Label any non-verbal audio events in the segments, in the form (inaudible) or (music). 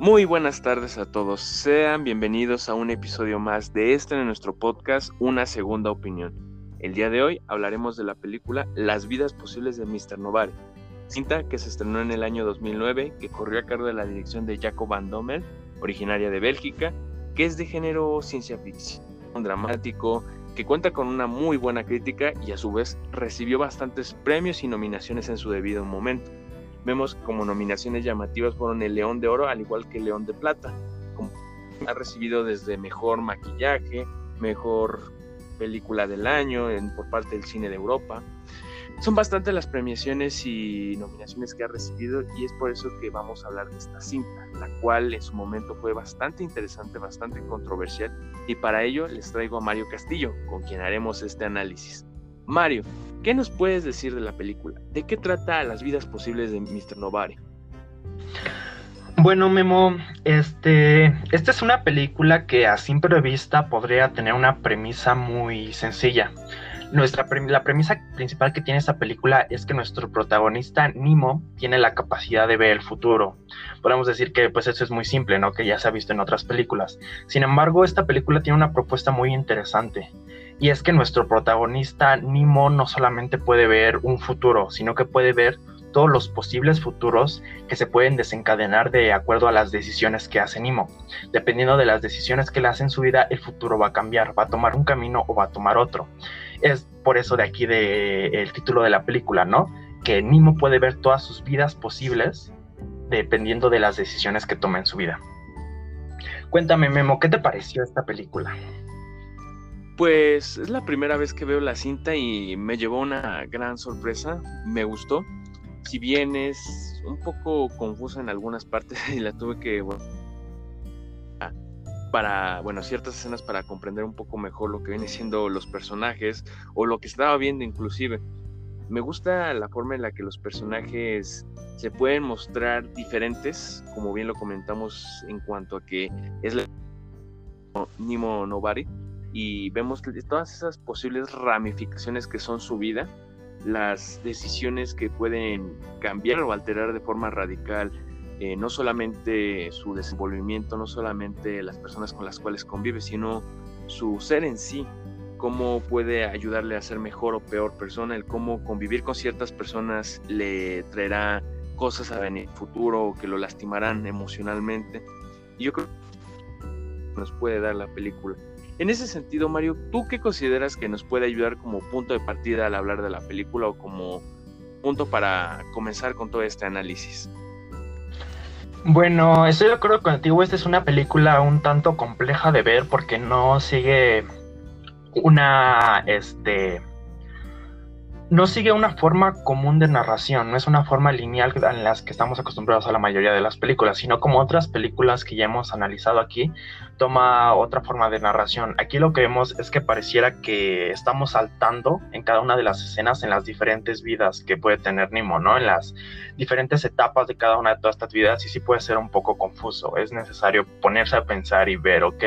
Muy buenas tardes a todos, sean bienvenidos a un episodio más de este de nuestro podcast Una Segunda Opinión. El día de hoy hablaremos de la película Las vidas posibles de Mr. Novare, cinta que se estrenó en el año 2009, que corrió a cargo de la dirección de Jacob Van Dommel, originaria de Bélgica, que es de género ciencia ficción, dramático, que cuenta con una muy buena crítica y a su vez recibió bastantes premios y nominaciones en su debido momento. Vemos como nominaciones llamativas fueron el León de Oro, al igual que el León de Plata. ha recibido desde mejor maquillaje, mejor película del año por parte del cine de Europa. Son bastantes las premiaciones y nominaciones que ha recibido y es por eso que vamos a hablar de esta cinta, la cual en su momento fue bastante interesante, bastante controversial y para ello les traigo a Mario Castillo, con quien haremos este análisis. Mario, ¿qué nos puedes decir de la película? ¿De qué trata las vidas posibles de Mr. Novare? Bueno, Memo, este, esta es una película que a simple vista podría tener una premisa muy sencilla. Nuestra la premisa principal que tiene esta película es que nuestro protagonista Nemo tiene la capacidad de ver el futuro. Podemos decir que pues eso es muy simple, ¿no? Que ya se ha visto en otras películas. Sin embargo, esta película tiene una propuesta muy interesante y es que nuestro protagonista Nemo no solamente puede ver un futuro, sino que puede ver todos los posibles futuros que se pueden desencadenar de acuerdo a las decisiones que hace Nemo. Dependiendo de las decisiones que le hace en su vida, el futuro va a cambiar, va a tomar un camino o va a tomar otro. Es por eso de aquí de el título de la película, ¿no? Que Nemo puede ver todas sus vidas posibles dependiendo de las decisiones que tome en su vida. Cuéntame, Memo, ¿qué te pareció esta película? Pues es la primera vez que veo la cinta y me llevó una gran sorpresa, me gustó. Si bien es un poco confusa en algunas partes (laughs) y la tuve que para, bueno, ciertas escenas para comprender un poco mejor lo que vienen siendo los personajes o lo que estaba viendo inclusive. Me gusta la forma en la que los personajes se pueden mostrar diferentes, como bien lo comentamos en cuanto a que es la Nimo Nobari, y vemos todas esas posibles ramificaciones que son su vida, las decisiones que pueden cambiar o alterar de forma radical eh, no solamente su desenvolvimiento, no solamente las personas con las cuales convive, sino su ser en sí, cómo puede ayudarle a ser mejor o peor persona, el cómo convivir con ciertas personas le traerá cosas a venir futuro que lo lastimarán emocionalmente. Y yo creo que nos puede dar la película. En ese sentido, Mario, ¿tú qué consideras que nos puede ayudar como punto de partida al hablar de la película o como punto para comenzar con todo este análisis? Bueno, estoy de acuerdo contigo, esta es una película un tanto compleja de ver porque no sigue una, este, no sigue una forma común de narración, no es una forma lineal en las que estamos acostumbrados a la mayoría de las películas, sino como otras películas que ya hemos analizado aquí, toma otra forma de narración. Aquí lo que vemos es que pareciera que estamos saltando en cada una de las escenas en las diferentes vidas que puede tener Nemo, ¿no? En las diferentes etapas de cada una de todas estas vidas y sí puede ser un poco confuso. Es necesario ponerse a pensar y ver, ok,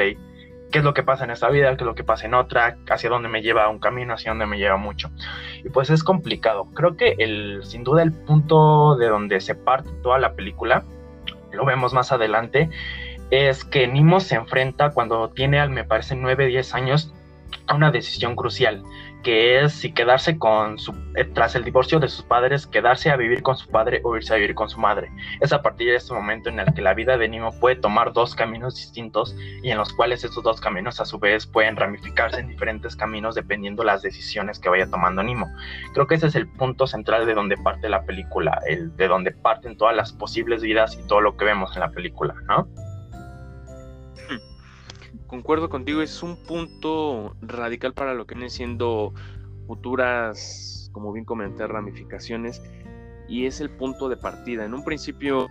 qué es lo que pasa en esta vida, qué es lo que pasa en otra, hacia dónde me lleva un camino, hacia dónde me lleva mucho. Y pues es complicado. Creo que el, sin duda el punto de donde se parte toda la película, lo vemos más adelante, es que Nimo se enfrenta cuando tiene, al me parece, 9, 10 años, a una decisión crucial que es si quedarse con su, eh, tras el divorcio de sus padres, quedarse a vivir con su padre o irse a vivir con su madre. Es a partir de este momento en el que la vida de Nimo puede tomar dos caminos distintos y en los cuales esos dos caminos a su vez pueden ramificarse en diferentes caminos dependiendo las decisiones que vaya tomando Nimo. Creo que ese es el punto central de donde parte la película, el de donde parten todas las posibles vidas y todo lo que vemos en la película, ¿no? Concuerdo contigo, es un punto radical para lo que vienen siendo futuras, como bien comenté, ramificaciones, y es el punto de partida. En un principio,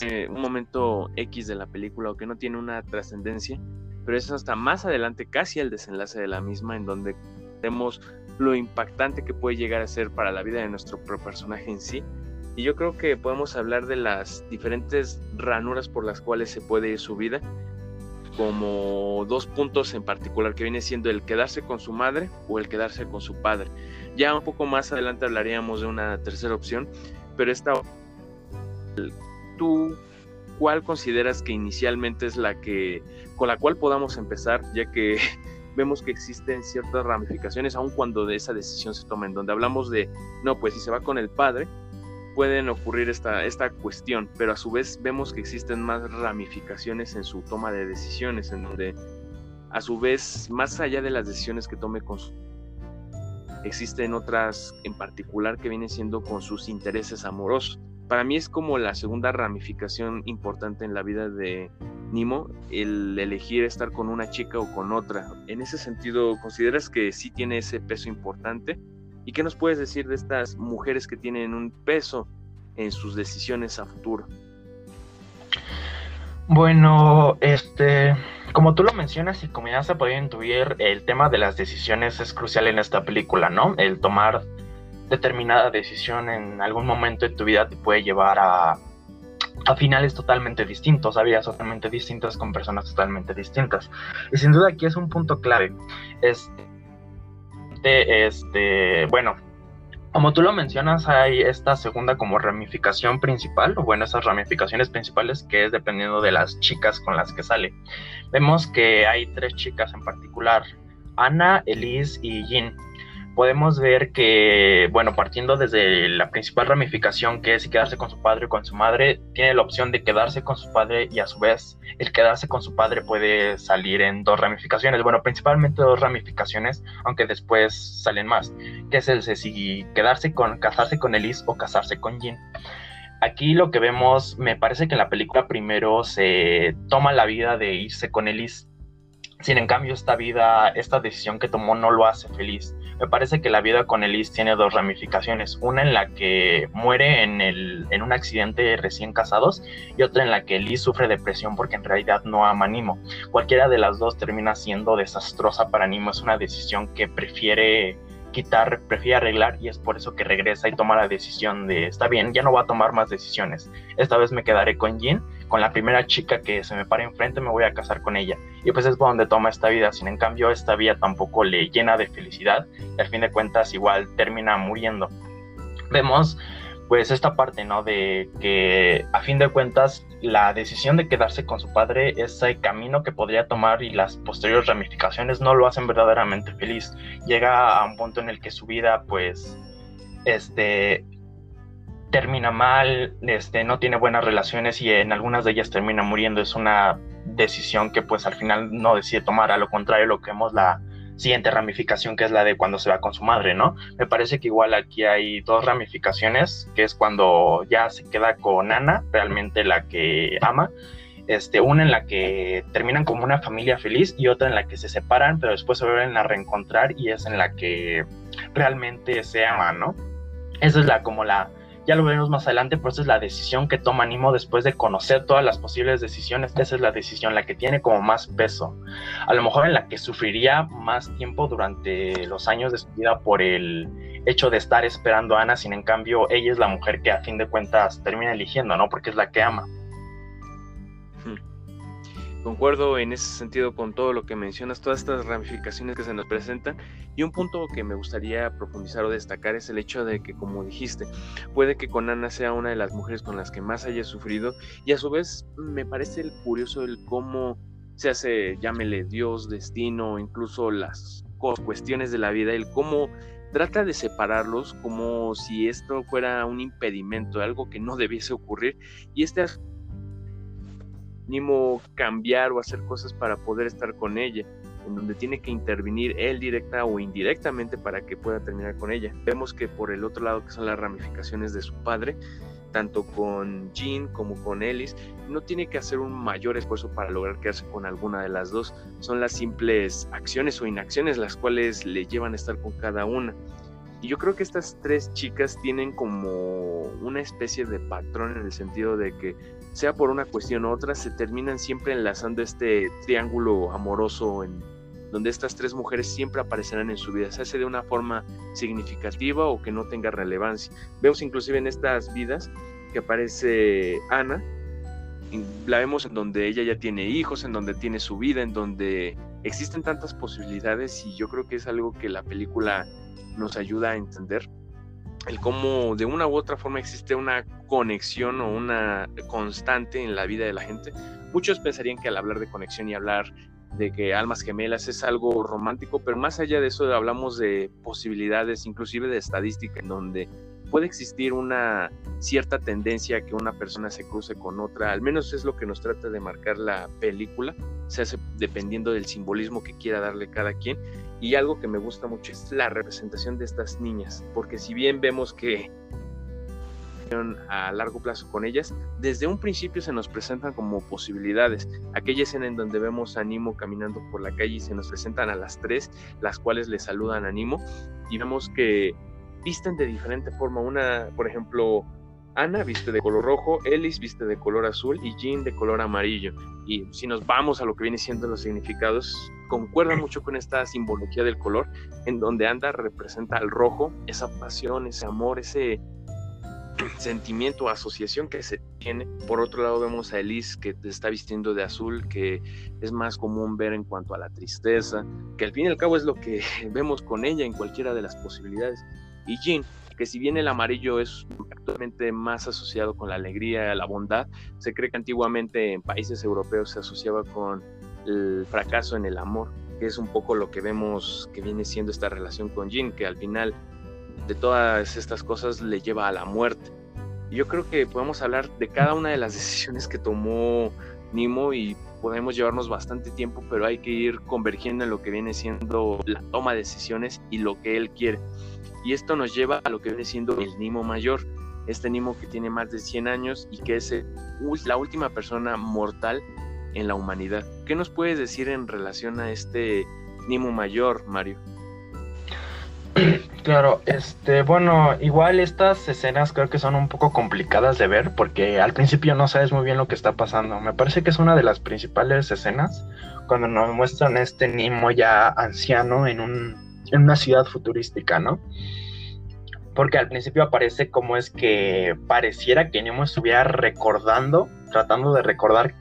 eh, un momento X de la película o que no tiene una trascendencia, pero es hasta más adelante, casi el desenlace de la misma, en donde vemos lo impactante que puede llegar a ser para la vida de nuestro personaje en sí. Y yo creo que podemos hablar de las diferentes ranuras por las cuales se puede ir su vida como dos puntos en particular, que viene siendo el quedarse con su madre o el quedarse con su padre. Ya un poco más adelante hablaríamos de una tercera opción, pero esta, tú ¿cuál consideras que inicialmente es la que con la cual podamos empezar, ya que (laughs) vemos que existen ciertas ramificaciones, aun cuando de esa decisión se toma, en donde hablamos de, no, pues si se va con el padre, pueden ocurrir esta, esta cuestión, pero a su vez vemos que existen más ramificaciones en su toma de decisiones, en donde a su vez, más allá de las decisiones que tome con existen otras en particular que vienen siendo con sus intereses amorosos. Para mí es como la segunda ramificación importante en la vida de Nimo, el elegir estar con una chica o con otra. En ese sentido, ¿consideras que sí tiene ese peso importante? ¿Y qué nos puedes decir de estas mujeres que tienen un peso en sus decisiones a futuro? Bueno, este, como tú lo mencionas y como ya se podía intuir, el tema de las decisiones es crucial en esta película, ¿no? El tomar determinada decisión en algún momento de tu vida te puede llevar a, a finales totalmente distintos, a vidas totalmente distintas con personas totalmente distintas. Y sin duda aquí es un punto clave. Este, este, bueno, como tú lo mencionas, hay esta segunda como ramificación principal, o bueno, esas ramificaciones principales que es dependiendo de las chicas con las que sale. Vemos que hay tres chicas en particular, Ana, Elise y Jean podemos ver que, bueno, partiendo desde la principal ramificación que es quedarse con su padre o con su madre, tiene la opción de quedarse con su padre y a su vez el quedarse con su padre puede salir en dos ramificaciones, bueno, principalmente dos ramificaciones, aunque después salen más, que es el de si quedarse con, casarse con Elise o casarse con Jean. Aquí lo que vemos, me parece que en la película primero se toma la vida de irse con Elise sin en cambio, esta vida, esta decisión que tomó no lo hace feliz. Me parece que la vida con Elise tiene dos ramificaciones. Una en la que muere en, el, en un accidente recién casados y otra en la que Elise sufre depresión porque en realidad no ama a Nimo. Cualquiera de las dos termina siendo desastrosa para Nimo. Es una decisión que prefiere quitar, prefiere arreglar y es por eso que regresa y toma la decisión de, está bien, ya no voy a tomar más decisiones. Esta vez me quedaré con Jin, con la primera chica que se me para enfrente me voy a casar con ella. Y pues es por donde toma esta vida. Sin en cambio, esta vida tampoco le llena de felicidad y al fin de cuentas igual termina muriendo. Vemos pues esta parte, ¿no? De que a fin de cuentas la decisión de quedarse con su padre, ese camino que podría tomar y las posteriores ramificaciones no lo hacen verdaderamente feliz. Llega a un punto en el que su vida, pues, este, termina mal, este, no tiene buenas relaciones y en algunas de ellas termina muriendo. Es una decisión que, pues, al final no decide tomar. A lo contrario, lo que vemos la siguiente ramificación que es la de cuando se va con su madre, ¿no? Me parece que igual aquí hay dos ramificaciones, que es cuando ya se queda con Ana, realmente la que ama, este, una en la que terminan como una familia feliz y otra en la que se separan, pero después se vuelven a reencontrar y es en la que realmente se ama, ¿no? Esa es la como la ya lo veremos más adelante, pero esa es la decisión que toma Nimo después de conocer todas las posibles decisiones. Esa es la decisión, la que tiene como más peso. A lo mejor en la que sufriría más tiempo durante los años de su vida por el hecho de estar esperando a Ana, sin en cambio ella es la mujer que a fin de cuentas termina eligiendo, ¿no? Porque es la que ama. Concuerdo en ese sentido con todo lo que mencionas, todas estas ramificaciones que se nos presentan. Y un punto que me gustaría profundizar o destacar es el hecho de que, como dijiste, puede que con Ana sea una de las mujeres con las que más haya sufrido. Y a su vez me parece curioso el cómo se hace, llámele Dios, destino, incluso las cuestiones de la vida, el cómo trata de separarlos como si esto fuera un impedimento, algo que no debiese ocurrir. Y este Nimo cambiar o hacer cosas para poder estar con ella, en donde tiene que intervenir él directa o indirectamente para que pueda terminar con ella. Vemos que por el otro lado, que son las ramificaciones de su padre, tanto con Jean como con Ellis, no tiene que hacer un mayor esfuerzo para lograr quedarse con alguna de las dos. Son las simples acciones o inacciones las cuales le llevan a estar con cada una. Y yo creo que estas tres chicas tienen como una especie de patrón en el sentido de que sea por una cuestión u otra, se terminan siempre enlazando este triángulo amoroso en donde estas tres mujeres siempre aparecerán en su vida, se hace de una forma significativa o que no tenga relevancia. Vemos inclusive en estas vidas que aparece Ana, la vemos en donde ella ya tiene hijos, en donde tiene su vida, en donde existen tantas posibilidades y yo creo que es algo que la película nos ayuda a entender. El cómo de una u otra forma existe una conexión o una constante en la vida de la gente. Muchos pensarían que al hablar de conexión y hablar de que almas gemelas es algo romántico, pero más allá de eso hablamos de posibilidades, inclusive de estadística, en donde puede existir una cierta tendencia a que una persona se cruce con otra, al menos es lo que nos trata de marcar la película, se dependiendo del simbolismo que quiera darle cada quien. Y algo que me gusta mucho es la representación de estas niñas, porque si bien vemos que a largo plazo con ellas, desde un principio se nos presentan como posibilidades. Aquella escena en donde vemos a Nimo caminando por la calle y se nos presentan a las tres, las cuales le saludan a Nimo, y vemos que visten de diferente forma. Una, por ejemplo, Ana viste de color rojo, Ellis viste de color azul y Jean de color amarillo. Y si nos vamos a lo que viene siendo los significados, concuerda mucho con esta simbología del color, en donde Anda representa al rojo, esa pasión, ese amor, ese sentimiento, asociación que se tiene. Por otro lado vemos a Elise que está vistiendo de azul, que es más común ver en cuanto a la tristeza, que al fin y al cabo es lo que (laughs) vemos con ella en cualquiera de las posibilidades. Y Jean, que si bien el amarillo es actualmente más asociado con la alegría, la bondad, se cree que antiguamente en países europeos se asociaba con el fracaso en el amor, que es un poco lo que vemos que viene siendo esta relación con Jean, que al final de todas estas cosas le lleva a la muerte. Y yo creo que podemos hablar de cada una de las (laughs) decisiones que tomó Nimo y podemos llevarnos bastante tiempo, pero hay que ir convergiendo en lo que viene siendo la toma de decisiones y lo que él quiere. Y esto nos lleva a lo que viene siendo el Nimo mayor, este Nimo que tiene más de 100 años y que es la última persona mortal en la humanidad. ¿Qué nos puedes decir en relación a este Nimo mayor, Mario? Claro, este, bueno, igual estas escenas creo que son un poco complicadas de ver porque al principio no sabes muy bien lo que está pasando. Me parece que es una de las principales escenas cuando nos muestran este Nimo ya anciano en, un, en una ciudad futurística, ¿no? Porque al principio aparece como es que pareciera que Nemo estuviera recordando, tratando de recordar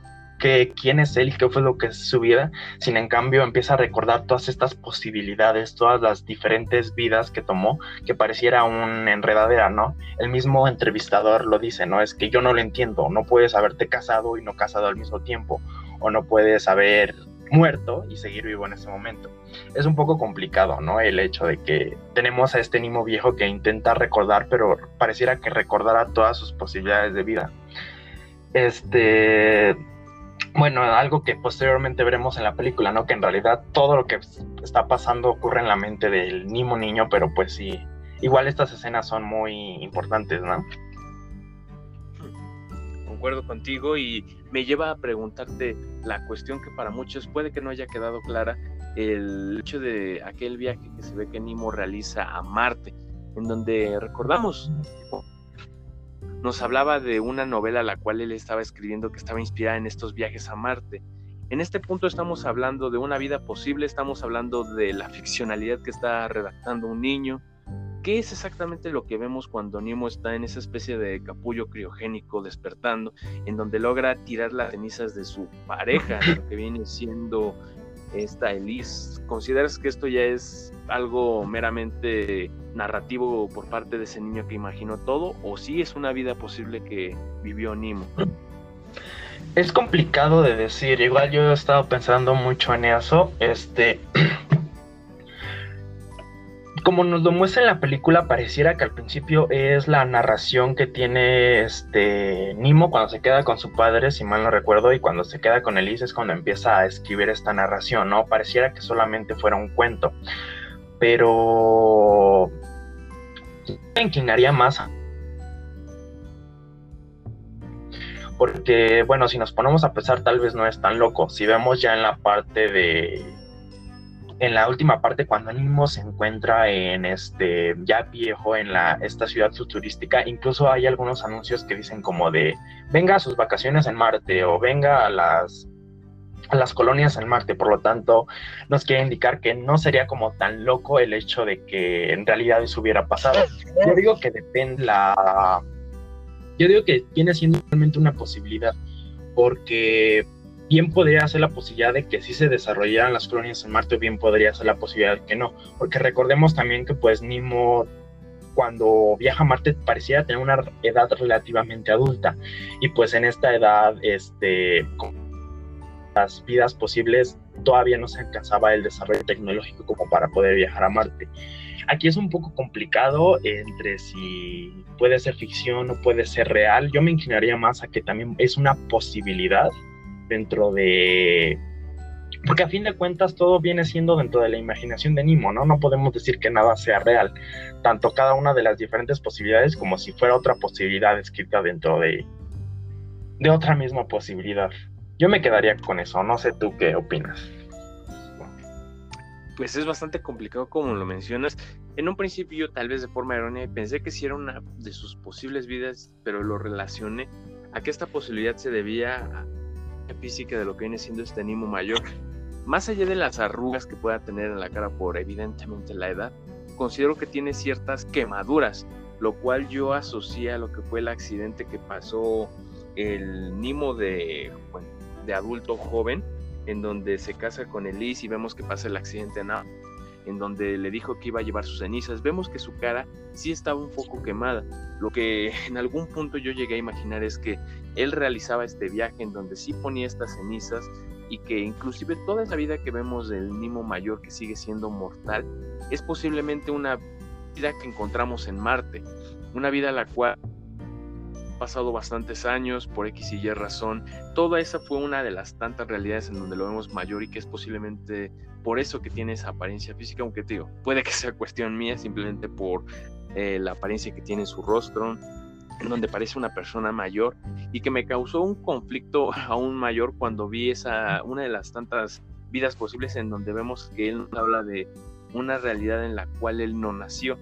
quién es él qué fue lo que es su vida, sin en cambio empieza a recordar todas estas posibilidades, todas las diferentes vidas que tomó, que pareciera un enredadera, ¿no? El mismo entrevistador lo dice, ¿no? Es que yo no lo entiendo, no puedes haberte casado y no casado al mismo tiempo, o no puedes haber muerto y seguir vivo en ese momento. Es un poco complicado, ¿no? El hecho de que tenemos a este Nimo viejo que intenta recordar, pero pareciera que recordara todas sus posibilidades de vida. Este, bueno, algo que posteriormente veremos en la película, ¿no? Que en realidad todo lo que está pasando ocurre en la mente del Nimo niño, pero pues sí, igual estas escenas son muy importantes, ¿no? Concuerdo contigo y me lleva a preguntarte la cuestión que para muchos puede que no haya quedado clara, el hecho de aquel viaje que se ve que Nimo realiza a Marte, en donde recordamos nos hablaba de una novela la cual él estaba escribiendo que estaba inspirada en estos viajes a Marte. En este punto estamos hablando de una vida posible, estamos hablando de la ficcionalidad que está redactando un niño. ¿Qué es exactamente lo que vemos cuando Nemo está en esa especie de capullo criogénico despertando, en donde logra tirar las cenizas de su pareja, lo que viene siendo esta Elise? ¿Consideras que esto ya es algo meramente narrativo por parte de ese niño que imaginó todo o si es una vida posible que vivió Nimo? Es complicado de decir, igual yo he estado pensando mucho en eso, este (clears throat) como nos lo muestra en la película, pareciera que al principio es la narración que tiene este Nimo cuando se queda con su padre, si mal no recuerdo, y cuando se queda con Elise es cuando empieza a escribir esta narración, ¿no? Pareciera que solamente fuera un cuento pero me inclinaría más porque bueno si nos ponemos a pensar tal vez no es tan loco si vemos ya en la parte de en la última parte cuando Animo se encuentra en este ya viejo en la esta ciudad futurística incluso hay algunos anuncios que dicen como de venga a sus vacaciones en Marte o venga a las a las colonias en Marte. Por lo tanto, nos quiere indicar que no sería como tan loco el hecho de que en realidad eso hubiera pasado. Yo digo que depende la... Yo digo que viene siendo realmente una posibilidad, porque bien podría ser la posibilidad de que sí se desarrollaran las colonias en Marte, o bien podría ser la posibilidad de que no, porque recordemos también que pues Nimo cuando viaja a Marte pareciera tener una edad relativamente adulta y pues en esta edad este las vidas posibles todavía no se alcanzaba el desarrollo tecnológico como para poder viajar a Marte. Aquí es un poco complicado entre si puede ser ficción o puede ser real. Yo me inclinaría más a que también es una posibilidad dentro de... Porque a fin de cuentas todo viene siendo dentro de la imaginación de Nimo, ¿no? No podemos decir que nada sea real. Tanto cada una de las diferentes posibilidades como si fuera otra posibilidad escrita dentro de, de otra misma posibilidad. Yo me quedaría con eso, no sé tú qué opinas pues es bastante complicado como lo mencionas. En un principio, tal vez de forma errónea, pensé que sí era una de sus posibles vidas, pero lo relacioné a que esta posibilidad se debía física de lo que viene siendo este Nimo mayor. Más allá de las arrugas que pueda tener en la cara por evidentemente la edad, considero que tiene ciertas quemaduras, lo cual yo asocié a lo que fue el accidente que pasó el Nimo de, de adulto joven en donde se casa con Elise y vemos que pasa el accidente en en donde le dijo que iba a llevar sus cenizas, vemos que su cara sí estaba un poco quemada. Lo que (laughs) en algún punto yo llegué a imaginar es que él realizaba este viaje en donde sí ponía estas cenizas y que inclusive toda esa vida que vemos del Nimo mayor que sigue siendo mortal es posiblemente una vida que encontramos en Marte, una vida la cual pasado bastantes años por X y Y razón. Toda esa fue una de las tantas realidades en donde lo vemos mayor y que es posiblemente por eso que tiene esa apariencia física, aunque digo, puede que sea cuestión mía simplemente por eh, la apariencia que tiene en su rostro, en donde parece una persona mayor y que me causó un conflicto (laughs) aún mayor cuando vi esa, una de las tantas vidas posibles en donde vemos que él habla de una realidad en la cual él no nació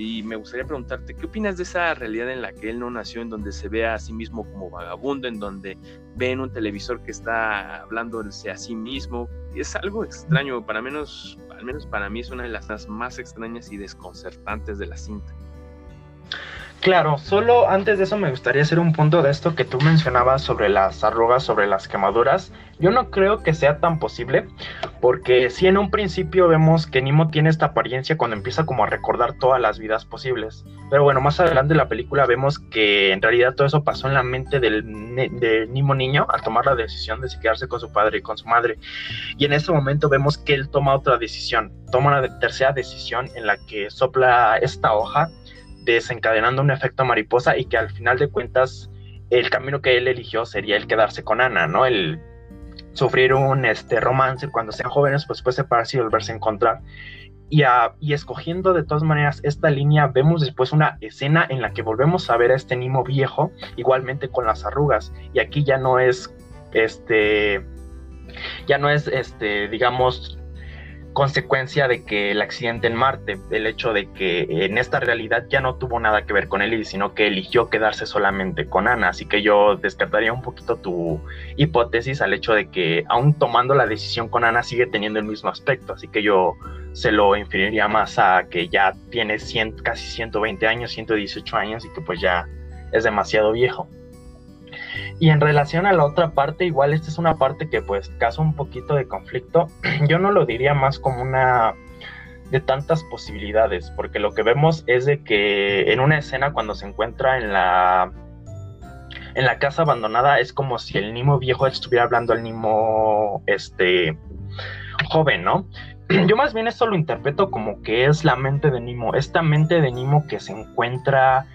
y me gustaría preguntarte, ¿qué opinas de esa realidad en la que él no nació, en donde se ve a sí mismo como vagabundo, en donde ve en un televisor que está hablándose a sí mismo? Es algo extraño, para menos, al menos para mí es una de las más extrañas y desconcertantes de la cinta. Claro, solo antes de eso me gustaría hacer un punto de esto que tú mencionabas sobre las arrugas, sobre las quemaduras. Yo no creo que sea tan posible, porque si en un principio vemos que Nimo tiene esta apariencia cuando empieza como a recordar todas las vidas posibles. Pero bueno, más adelante en la película vemos que en realidad todo eso pasó en la mente del, del Nimo niño al tomar la decisión de quedarse con su padre y con su madre. Y en ese momento vemos que él toma otra decisión, toma una tercera decisión en la que sopla esta hoja desencadenando un efecto mariposa y que al final de cuentas el camino que él eligió sería el quedarse con Ana, ¿no? El sufrir un este, romance cuando sean jóvenes, pues puede separarse y volverse a encontrar. Y, y, escogiendo de todas maneras esta línea, vemos después una escena en la que volvemos a ver a este Nimo viejo, igualmente con las arrugas. Y aquí ya no es, este, ya no es, este, digamos, consecuencia de que el accidente en Marte, el hecho de que en esta realidad ya no tuvo nada que ver con él, sino que eligió quedarse solamente con Ana. Así que yo descartaría un poquito tu hipótesis al hecho de que aún tomando la decisión con Ana sigue teniendo el mismo aspecto. Así que yo se lo inferiría más a que ya tiene casi 120 años, 118 años y que pues ya es demasiado viejo. Y en relación a la otra parte, igual esta es una parte que pues causa un poquito de conflicto. (clears throat) Yo no lo diría más como una de tantas posibilidades, porque lo que vemos es de que en una escena cuando se encuentra en la en la casa abandonada es como si el Nimo viejo estuviera hablando al Nimo este joven, ¿no? (clears throat) Yo más bien esto lo interpreto como que es la mente de Nimo, esta mente de Nimo que se encuentra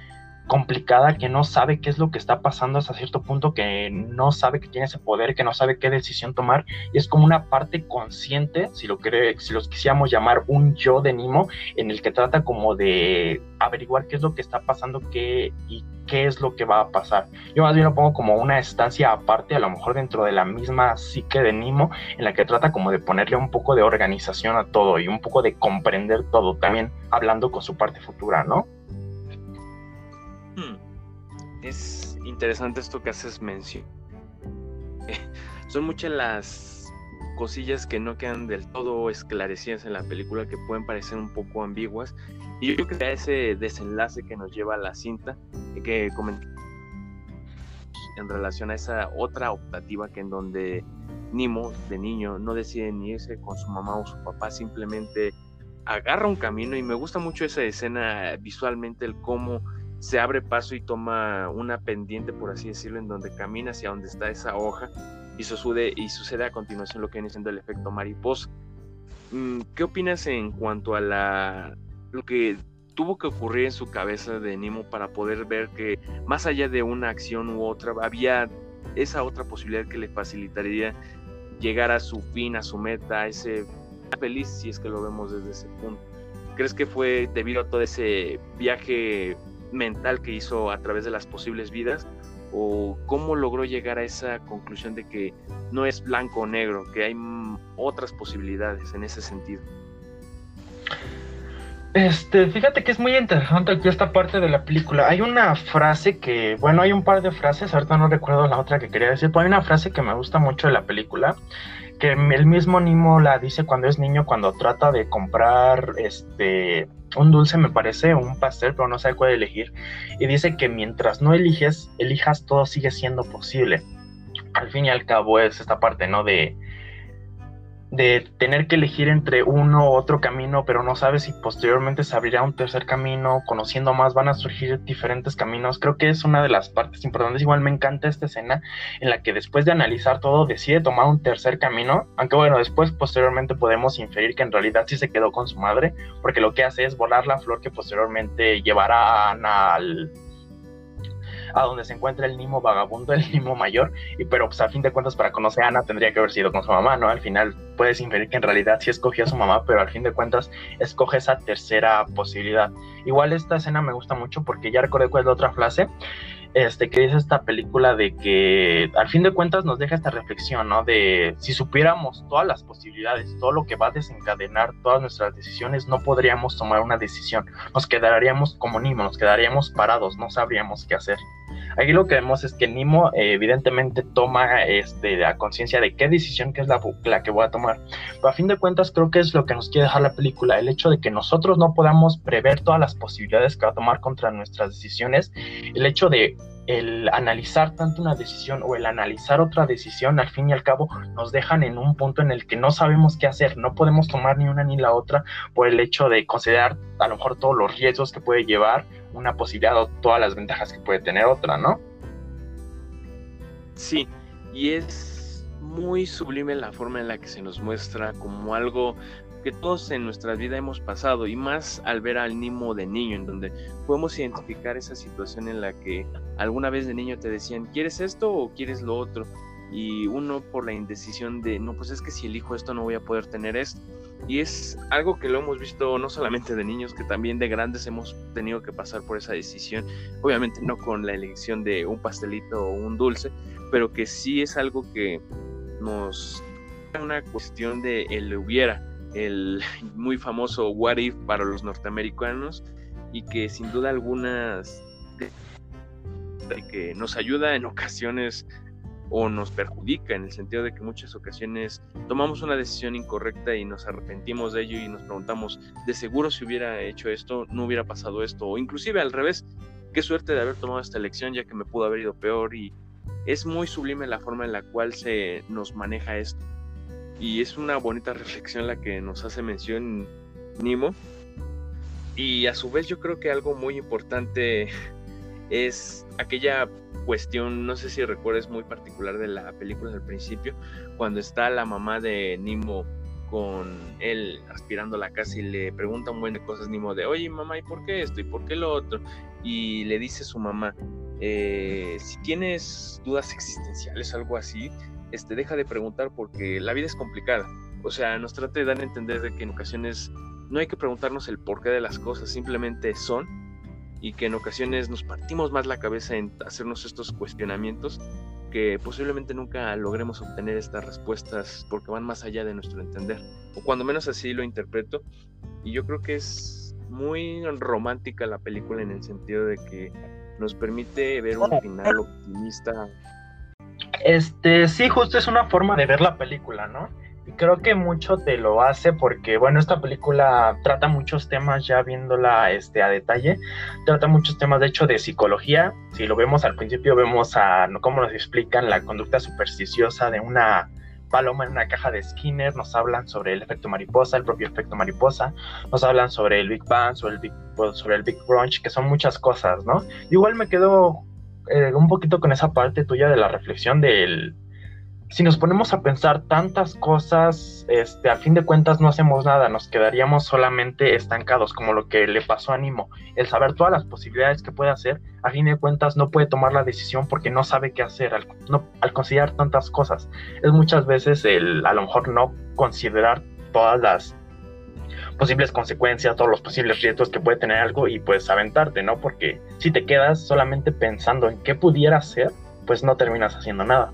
complicada, que no sabe qué es lo que está pasando hasta cierto punto, que no sabe que tiene ese poder, que no sabe qué decisión tomar, y es como una parte consciente, si lo quiere, si los quisiéramos llamar un yo de Nimo, en el que trata como de averiguar qué es lo que está pasando, qué y qué es lo que va a pasar. Yo más bien lo pongo como una estancia aparte, a lo mejor dentro de la misma psique de Nimo, en la que trata como de ponerle un poco de organización a todo y un poco de comprender todo, también hablando con su parte futura, ¿no? Es interesante esto que haces mención. Son muchas las cosillas que no quedan del todo esclarecidas en la película, que pueden parecer un poco ambiguas. Y yo creo que ese desenlace que nos lleva a la cinta, que comenté en relación a esa otra optativa que en donde Nimo, de niño, no decide ni irse con su mamá o su papá, simplemente agarra un camino y me gusta mucho esa escena visualmente, el cómo se abre paso y toma una pendiente, por así decirlo, en donde camina hacia donde está esa hoja y sucede, y sucede a continuación lo que viene siendo el efecto mariposa. Mm, ¿Qué opinas en cuanto a la, lo que tuvo que ocurrir en su cabeza de Nemo para poder ver que más allá de una acción u otra, había esa otra posibilidad que le facilitaría llegar a su fin, a su meta, a ese feliz si es que lo vemos desde ese punto. ¿Crees que fue debido a todo ese viaje mental que hizo a través de las posibles vidas? ¿O cómo logró llegar a esa conclusión de que no es blanco o negro, que hay otras posibilidades en ese sentido? Este, fíjate que es muy interesante aquí esta parte de la película. Hay una frase que, bueno, hay un par de frases, ahorita no recuerdo la otra que quería decir, pero hay una frase que me gusta mucho de la película, que el mismo Nimo la dice cuando es niño, cuando trata de comprar este un dulce, me parece, un pastel, pero no sabe cuál elegir. Y dice que mientras no eliges, elijas, todo sigue siendo posible. Al fin y al cabo es esta parte, ¿no? De de tener que elegir entre uno u otro camino, pero no sabes si posteriormente se abrirá un tercer camino, conociendo más van a surgir diferentes caminos. Creo que es una de las partes importantes. Igual me encanta esta escena en la que después de analizar todo decide tomar un tercer camino, aunque bueno, después posteriormente podemos inferir que en realidad sí se quedó con su madre, porque lo que hace es volar la flor que posteriormente llevará a Ana al a donde se encuentra el Nimo vagabundo, el Nimo mayor, y pero pues a fin de cuentas para conocer a Ana tendría que haber sido con su mamá, ¿no? Al final puedes inferir que en realidad sí escogió a su mamá, pero al fin de cuentas escoge esa tercera posibilidad. Igual esta escena me gusta mucho porque ya recordé cuál es la otra frase, este, que dice esta película de que al fin de cuentas nos deja esta reflexión, ¿no? De si supiéramos todas las posibilidades, todo lo que va a desencadenar todas nuestras decisiones, no podríamos tomar una decisión. Nos quedaríamos como Nimo, nos quedaríamos parados, no sabríamos qué hacer. Aquí lo que vemos es que Nimo eh, evidentemente toma este, la conciencia de qué decisión que es la, que voy a tomar. Pero a fin de cuentas creo que es lo que nos quiere dejar la película, el hecho de que nosotros no podamos prever todas las posibilidades que va a tomar contra nuestras decisiones, el hecho de el analizar tanto una decisión o el analizar otra decisión, al fin y al cabo, nos dejan en un punto en el que no sabemos qué hacer, no podemos tomar ni una ni la otra por el hecho de considerar a lo mejor todos los riesgos que puede llevar una posibilidad o todas las ventajas que puede tener otra, ¿no? Sí, y es muy sublime la forma en la que se nos muestra como algo que todos en nuestra vida hemos pasado y más al ver al Nimo de niño, en donde podemos identificar esa situación en la que alguna vez de niño te decían, ¿quieres esto o quieres lo otro? Y uno por la indecisión de, no, pues es que si elijo esto no voy a poder tener esto. Y es algo que lo hemos visto no solamente de niños, que también de grandes hemos tenido que pasar por esa decisión. Obviamente no con la elección de un pastelito o un dulce, pero que sí es algo que nos una cuestión de el hubiera el muy famoso What If para los norteamericanos y que sin duda algunas que nos ayuda en ocasiones o nos perjudica en el sentido de que muchas ocasiones tomamos una decisión incorrecta y nos arrepentimos de ello y nos preguntamos de seguro si hubiera hecho esto no hubiera pasado esto o inclusive al revés qué suerte de haber tomado esta elección ya que me pudo haber ido peor y es muy sublime la forma en la cual se nos maneja esto y es una bonita reflexión la que nos hace mención Nimo. Y a su vez yo creo que algo muy importante es aquella cuestión, no sé si recuerdas muy particular de la película del principio, cuando está la mamá de Nimo con él aspirando la casa y le pregunta un buen de cosas Nimo de, oye mamá, ¿y por qué esto? ¿Y por qué lo otro? Y le dice su mamá, eh, si tienes dudas existenciales, algo así, este, deja de preguntar porque la vida es complicada. O sea, nos trata de dar a entender de que en ocasiones no hay que preguntarnos el porqué de las cosas, simplemente son y que en ocasiones nos partimos más la cabeza en hacernos estos cuestionamientos que posiblemente nunca logremos obtener estas respuestas porque van más allá de nuestro entender, o cuando menos así lo interpreto, y yo creo que es muy romántica la película en el sentido de que nos permite ver un final optimista. Este, sí, justo es una forma de ver la película, ¿no? Creo que mucho te lo hace porque, bueno, esta película trata muchos temas, ya viéndola este, a detalle, trata muchos temas, de hecho, de psicología. Si lo vemos al principio, vemos a cómo nos explican la conducta supersticiosa de una paloma en una caja de Skinner, nos hablan sobre el efecto mariposa, el propio efecto mariposa, nos hablan sobre el Big Bang, sobre el Big, pues, sobre el Big Crunch, que son muchas cosas, ¿no? Igual me quedo eh, un poquito con esa parte tuya de la reflexión del si nos ponemos a pensar tantas cosas, este, a fin de cuentas no hacemos nada, nos quedaríamos solamente estancados, como lo que le pasó a Nimo. El saber todas las posibilidades que puede hacer, a fin de cuentas no puede tomar la decisión porque no sabe qué hacer al, no, al considerar tantas cosas. Es muchas veces el a lo mejor no considerar todas las posibles consecuencias, todos los posibles riesgos que puede tener algo y pues aventarte, ¿no? Porque si te quedas solamente pensando en qué pudiera ser, pues no terminas haciendo nada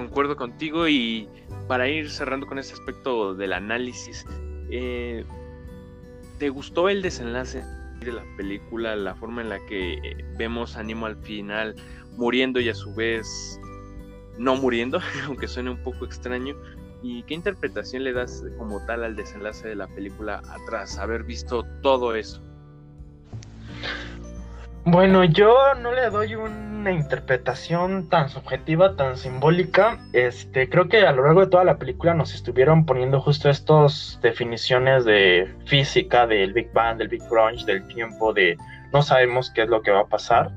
concuerdo contigo y para ir cerrando con este aspecto del análisis, eh, ¿te gustó el desenlace de la película, la forma en la que eh, vemos a Nemo al final muriendo y a su vez no muriendo, (laughs) aunque suene un poco extraño? ¿Y qué interpretación le das como tal al desenlace de la película atrás, haber visto todo eso? Bueno, yo no le doy una interpretación tan subjetiva, tan simbólica. Este, creo que a lo largo de toda la película nos estuvieron poniendo justo estas definiciones de física, del Big Bang, del Big Crunch, del tiempo, de no sabemos qué es lo que va a pasar.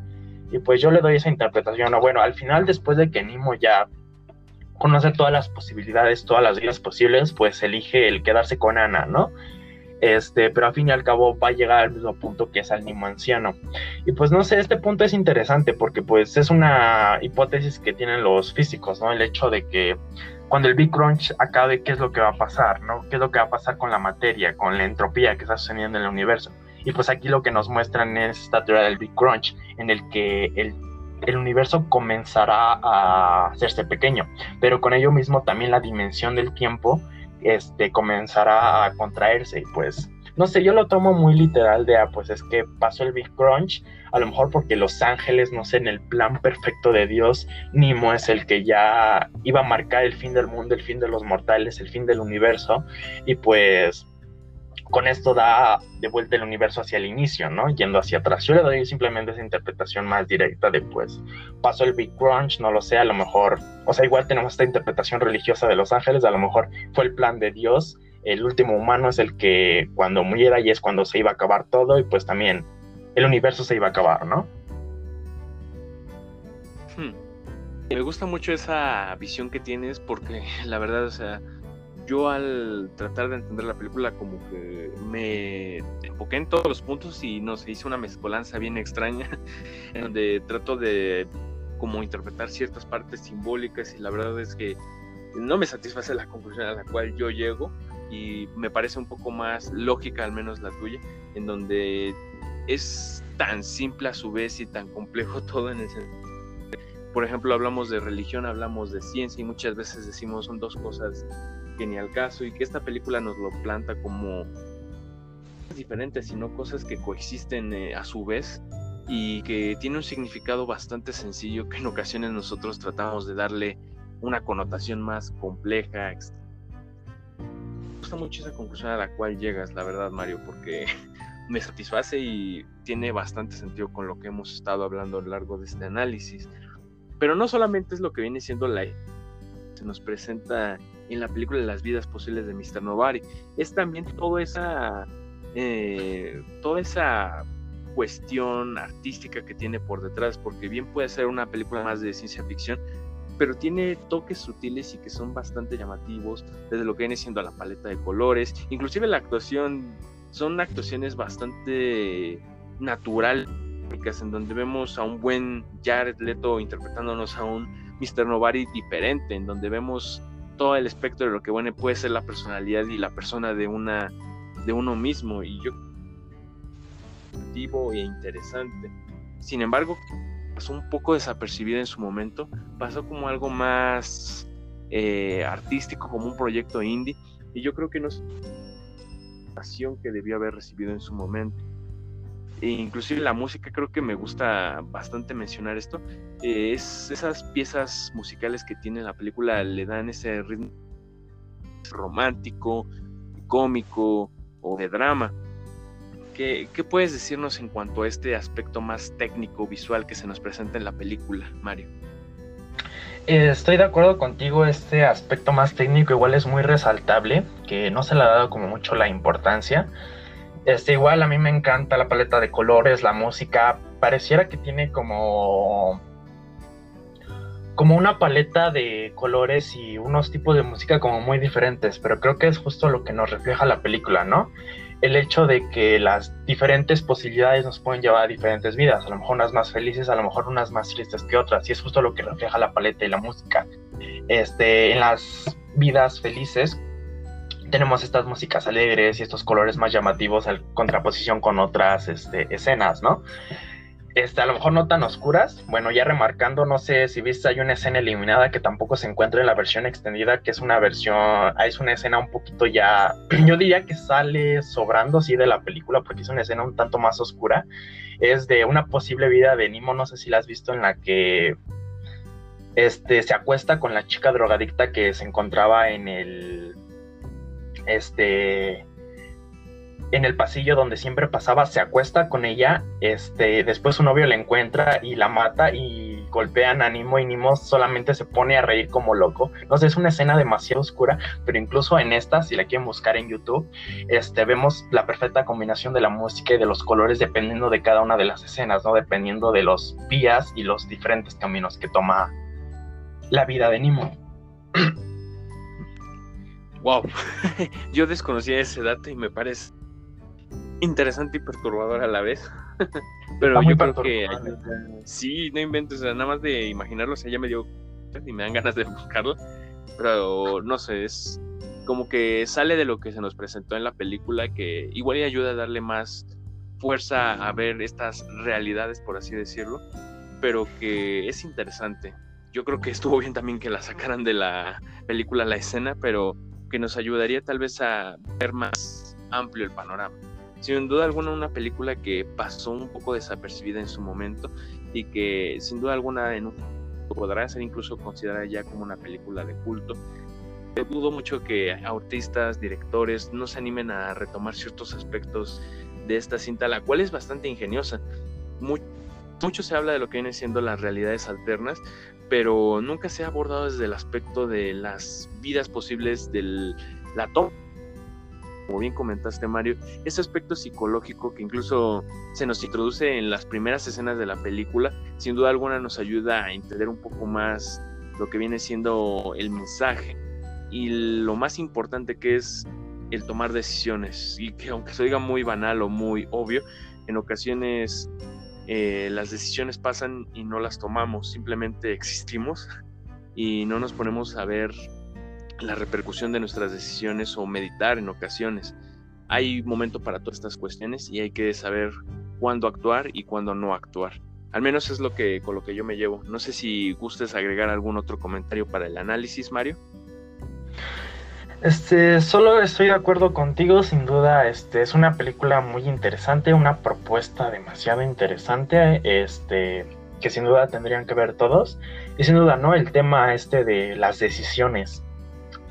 Y pues yo le doy esa interpretación. Bueno, al final, después de que Nimo ya conoce todas las posibilidades, todas las vidas posibles, pues elige el quedarse con Ana, ¿no? Este, pero al fin y al cabo va a llegar al mismo punto que es al Nimo anciano. Y pues no sé, este punto es interesante porque pues es una hipótesis que tienen los físicos, ¿no? El hecho de que cuando el Big Crunch acabe, ¿qué es lo que va a pasar, ¿no? ¿Qué es lo que va a pasar con la materia, con la entropía que está sucediendo en el universo? Y pues aquí lo que nos muestran es esta teoría del Big Crunch, en el que el, el universo comenzará a hacerse pequeño, pero con ello mismo también la dimensión del tiempo este, comenzará a contraerse y pues no sé, yo lo tomo muy literal de, ah, pues es que pasó el Big Crunch, a lo mejor porque Los Ángeles, no sé, en el plan perfecto de Dios, Nimo es el que ya iba a marcar el fin del mundo, el fin de los mortales, el fin del universo, y pues con esto da de vuelta el universo hacia el inicio, ¿no? Yendo hacia atrás. Yo le doy simplemente esa interpretación más directa de, pues, pasó el Big Crunch, no lo sé, a lo mejor, o sea, igual tenemos esta interpretación religiosa de los ángeles, a lo mejor fue el plan de Dios, el último humano es el que cuando muriera y es cuando se iba a acabar todo y pues también el universo se iba a acabar, ¿no? Hmm. Me gusta mucho esa visión que tienes porque (laughs) la verdad, o sea, yo al tratar de entender la película como que me enfoqué en todos los puntos y no sé, hice una mezcolanza bien extraña (laughs) en donde trato de como interpretar ciertas partes simbólicas y la verdad es que no me satisface la conclusión a la cual yo llego y me parece un poco más lógica al menos la tuya en donde es tan simple a su vez y tan complejo (laughs) todo en el sentido por ejemplo hablamos de religión hablamos de ciencia y muchas veces decimos son dos cosas que ni al caso y que esta película nos lo planta como diferentes, sino cosas que coexisten eh, a su vez y que tiene un significado bastante sencillo que en ocasiones nosotros tratamos de darle una connotación más compleja. Me gusta mucho esa conclusión a la cual llegas, la verdad, Mario, porque (laughs) me satisface y tiene bastante sentido con lo que hemos estado hablando a lo largo de este análisis. Pero no solamente es lo que viene siendo la se nos presenta en la película de las vidas posibles de Mr. Novari. Es también toda esa, eh, toda esa cuestión artística que tiene por detrás, porque bien puede ser una película más de ciencia ficción, pero tiene toques sutiles y que son bastante llamativos, desde lo que viene siendo la paleta de colores, inclusive la actuación, son actuaciones bastante natural en donde vemos a un buen Jared Leto interpretándonos a un Mr. Novari diferente, en donde vemos todo el espectro de lo que bueno puede ser la personalidad y la persona de una de uno mismo y yo vivo e interesante. Sin embargo pasó un poco desapercibida en su momento pasó como algo más eh, artístico como un proyecto indie y yo creo que no es la que debió haber recibido en su momento e inclusive la música creo que me gusta bastante mencionar esto eh, es esas piezas musicales que tiene la película le dan ese ritmo romántico cómico o de drama ¿Qué, ¿Qué, puedes decirnos en cuanto a este aspecto más técnico, visual que se nos presenta en la película, Mario? Eh, estoy de acuerdo contigo, este aspecto más técnico igual es muy resaltable, que no se le ha dado como mucho la importancia. Este, igual a mí me encanta la paleta de colores, la música, pareciera que tiene como como una paleta de colores y unos tipos de música como muy diferentes, pero creo que es justo lo que nos refleja la película, ¿no? El hecho de que las diferentes posibilidades nos pueden llevar a diferentes vidas, a lo mejor unas más felices, a lo mejor unas más tristes que otras, y es justo lo que refleja la paleta y la música. Este, en las vidas felices tenemos estas músicas alegres y estos colores más llamativos en contraposición con otras este, escenas, ¿no? Este, a lo mejor no tan oscuras. Bueno, ya remarcando, no sé si viste, hay una escena eliminada que tampoco se encuentra en la versión extendida, que es una versión, ah, es una escena un poquito ya, (clears throat) yo diría que sale sobrando, sí, de la película, porque es una escena un tanto más oscura. Es de una posible vida de Nimo, no sé si la has visto, en la que este, se acuesta con la chica drogadicta que se encontraba en el, este, en el pasillo donde siempre pasaba, se acuesta con ella, este, después su novio la encuentra y la mata y golpean a Nimo y Nimo solamente se pone a reír como loco. Entonces es una escena demasiado oscura, pero incluso en esta, si la quieren buscar en YouTube, este, vemos la perfecta combinación de la música y de los colores dependiendo de cada una de las escenas, ¿no? Dependiendo de los vías y los diferentes caminos que toma la vida de Nimo. (clears throat) Wow, (laughs) yo desconocía ese dato y me parece interesante y perturbador a la vez. (laughs) Pero yo creo que sí, no inventes, o sea, nada más de imaginarlo, o sea, ya me dio y me dan ganas de buscarlo. Pero no sé, es como que sale de lo que se nos presentó en la película, que igual y ayuda a darle más fuerza a ver estas realidades, por así decirlo, pero que es interesante. Yo creo que estuvo bien también que la sacaran de la película la escena, pero que nos ayudaría tal vez a ver más amplio el panorama sin duda alguna una película que pasó un poco desapercibida en su momento y que sin duda alguna en un podrá ser incluso considerada ya como una película de culto. Dudo mucho que artistas, directores no se animen a retomar ciertos aspectos de esta cinta, la cual es bastante ingeniosa. Mucho se habla de lo que vienen siendo las realidades alternas, pero nunca se ha abordado desde el aspecto de las vidas posibles de la toma como bien comentaste Mario, ese aspecto psicológico que incluso se nos introduce en las primeras escenas de la película, sin duda alguna nos ayuda a entender un poco más lo que viene siendo el mensaje y lo más importante que es el tomar decisiones y que aunque se diga muy banal o muy obvio, en ocasiones eh, las decisiones pasan y no las tomamos, simplemente existimos (laughs) y no nos ponemos a ver la repercusión de nuestras decisiones o meditar en ocasiones. Hay momento para todas estas cuestiones y hay que saber cuándo actuar y cuándo no actuar. Al menos es lo que con lo que yo me llevo. No sé si gustes agregar algún otro comentario para el análisis, Mario. Este, solo estoy de acuerdo contigo, sin duda, este es una película muy interesante, una propuesta demasiado interesante, este, que sin duda tendrían que ver todos. Y sin duda, ¿no? El tema este de las decisiones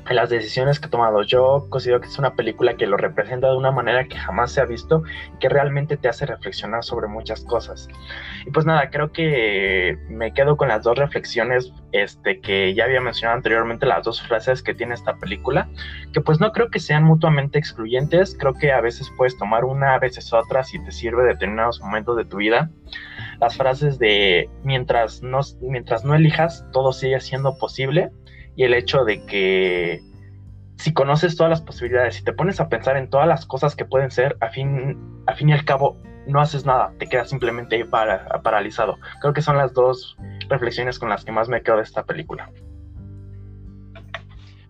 las decisiones que he tomado. Yo considero que es una película que lo representa de una manera que jamás se ha visto y que realmente te hace reflexionar sobre muchas cosas. Y pues nada, creo que me quedo con las dos reflexiones este, que ya había mencionado anteriormente, las dos frases que tiene esta película, que pues no creo que sean mutuamente excluyentes, creo que a veces puedes tomar una, a veces otra, si te sirve de determinados momentos de tu vida. Las frases de mientras no, mientras no elijas, todo sigue siendo posible y el hecho de que si conoces todas las posibilidades, si te pones a pensar en todas las cosas que pueden ser, a fin, a fin y al cabo no haces nada, te quedas simplemente para, paralizado. Creo que son las dos reflexiones con las que más me quedo de esta película.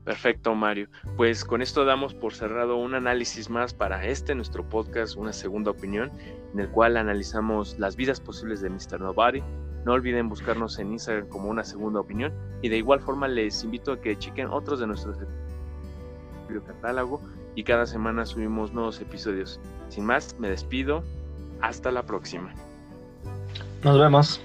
Perfecto, Mario. Pues con esto damos por cerrado un análisis más para este nuestro podcast, una segunda opinión, en el cual analizamos las vidas posibles de Mr. Nobody, no olviden buscarnos en Instagram como una segunda opinión y de igual forma les invito a que chequen otros de nuestros catálogo y cada semana subimos nuevos episodios. Sin más, me despido. Hasta la próxima. Nos vemos.